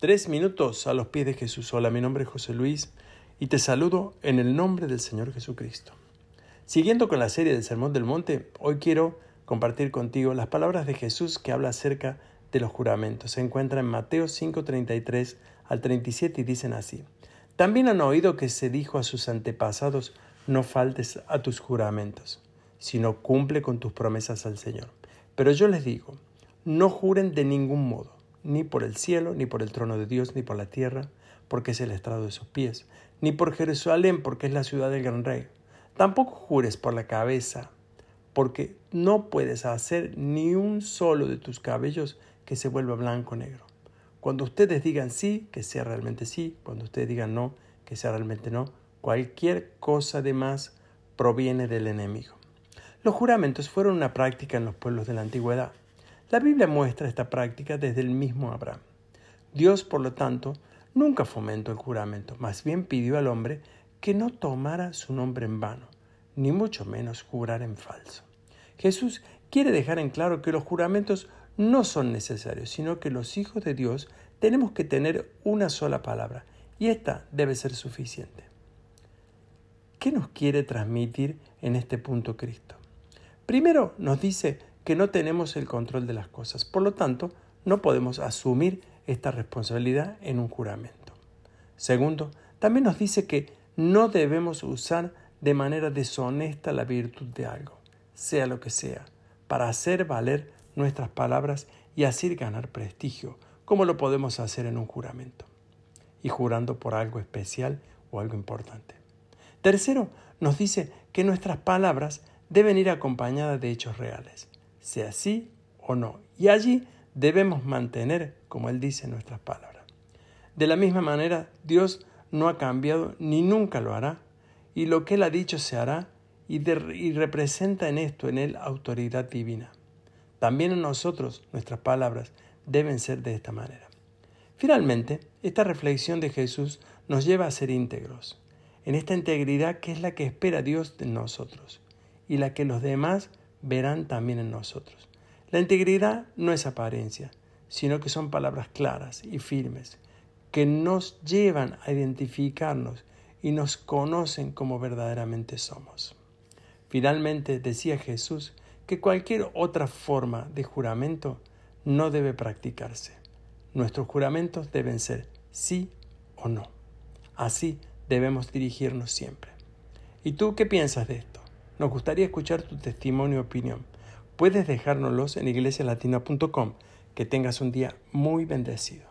Tres minutos a los pies de Jesús. Hola, mi nombre es José Luis y te saludo en el nombre del Señor Jesucristo. Siguiendo con la serie del Sermón del Monte, hoy quiero compartir contigo las palabras de Jesús que habla acerca de los juramentos. Se encuentra en Mateo 5:33 al 37 y dicen así. También han oído que se dijo a sus antepasados, no faltes a tus juramentos, sino cumple con tus promesas al Señor. Pero yo les digo, no juren de ningún modo ni por el cielo, ni por el trono de Dios, ni por la tierra, porque es el estrado de sus pies, ni por Jerusalén, porque es la ciudad del gran rey. Tampoco jures por la cabeza, porque no puedes hacer ni un solo de tus cabellos que se vuelva blanco o negro. Cuando ustedes digan sí, que sea realmente sí, cuando ustedes digan no, que sea realmente no, cualquier cosa de más proviene del enemigo. Los juramentos fueron una práctica en los pueblos de la antigüedad. La Biblia muestra esta práctica desde el mismo Abraham. Dios, por lo tanto, nunca fomentó el juramento, más bien pidió al hombre que no tomara su nombre en vano, ni mucho menos jurar en falso. Jesús quiere dejar en claro que los juramentos no son necesarios, sino que los hijos de Dios tenemos que tener una sola palabra, y esta debe ser suficiente. ¿Qué nos quiere transmitir en este punto Cristo? Primero nos dice que no tenemos el control de las cosas. Por lo tanto, no podemos asumir esta responsabilidad en un juramento. Segundo, también nos dice que no debemos usar de manera deshonesta la virtud de algo, sea lo que sea, para hacer valer nuestras palabras y así ganar prestigio, como lo podemos hacer en un juramento, y jurando por algo especial o algo importante. Tercero, nos dice que nuestras palabras deben ir acompañadas de hechos reales sea sí o no. Y allí debemos mantener, como Él dice nuestras palabras. De la misma manera, Dios no ha cambiado ni nunca lo hará, y lo que Él ha dicho se hará, y, y representa en esto en Él autoridad divina. También en nosotros nuestras palabras deben ser de esta manera. Finalmente, esta reflexión de Jesús nos lleva a ser íntegros, en esta integridad que es la que espera Dios de nosotros y la que los demás verán también en nosotros. La integridad no es apariencia, sino que son palabras claras y firmes, que nos llevan a identificarnos y nos conocen como verdaderamente somos. Finalmente decía Jesús que cualquier otra forma de juramento no debe practicarse. Nuestros juramentos deben ser sí o no. Así debemos dirigirnos siempre. ¿Y tú qué piensas de esto? Nos gustaría escuchar tu testimonio y opinión. Puedes dejárnoslos en iglesialatina.com. Que tengas un día muy bendecido.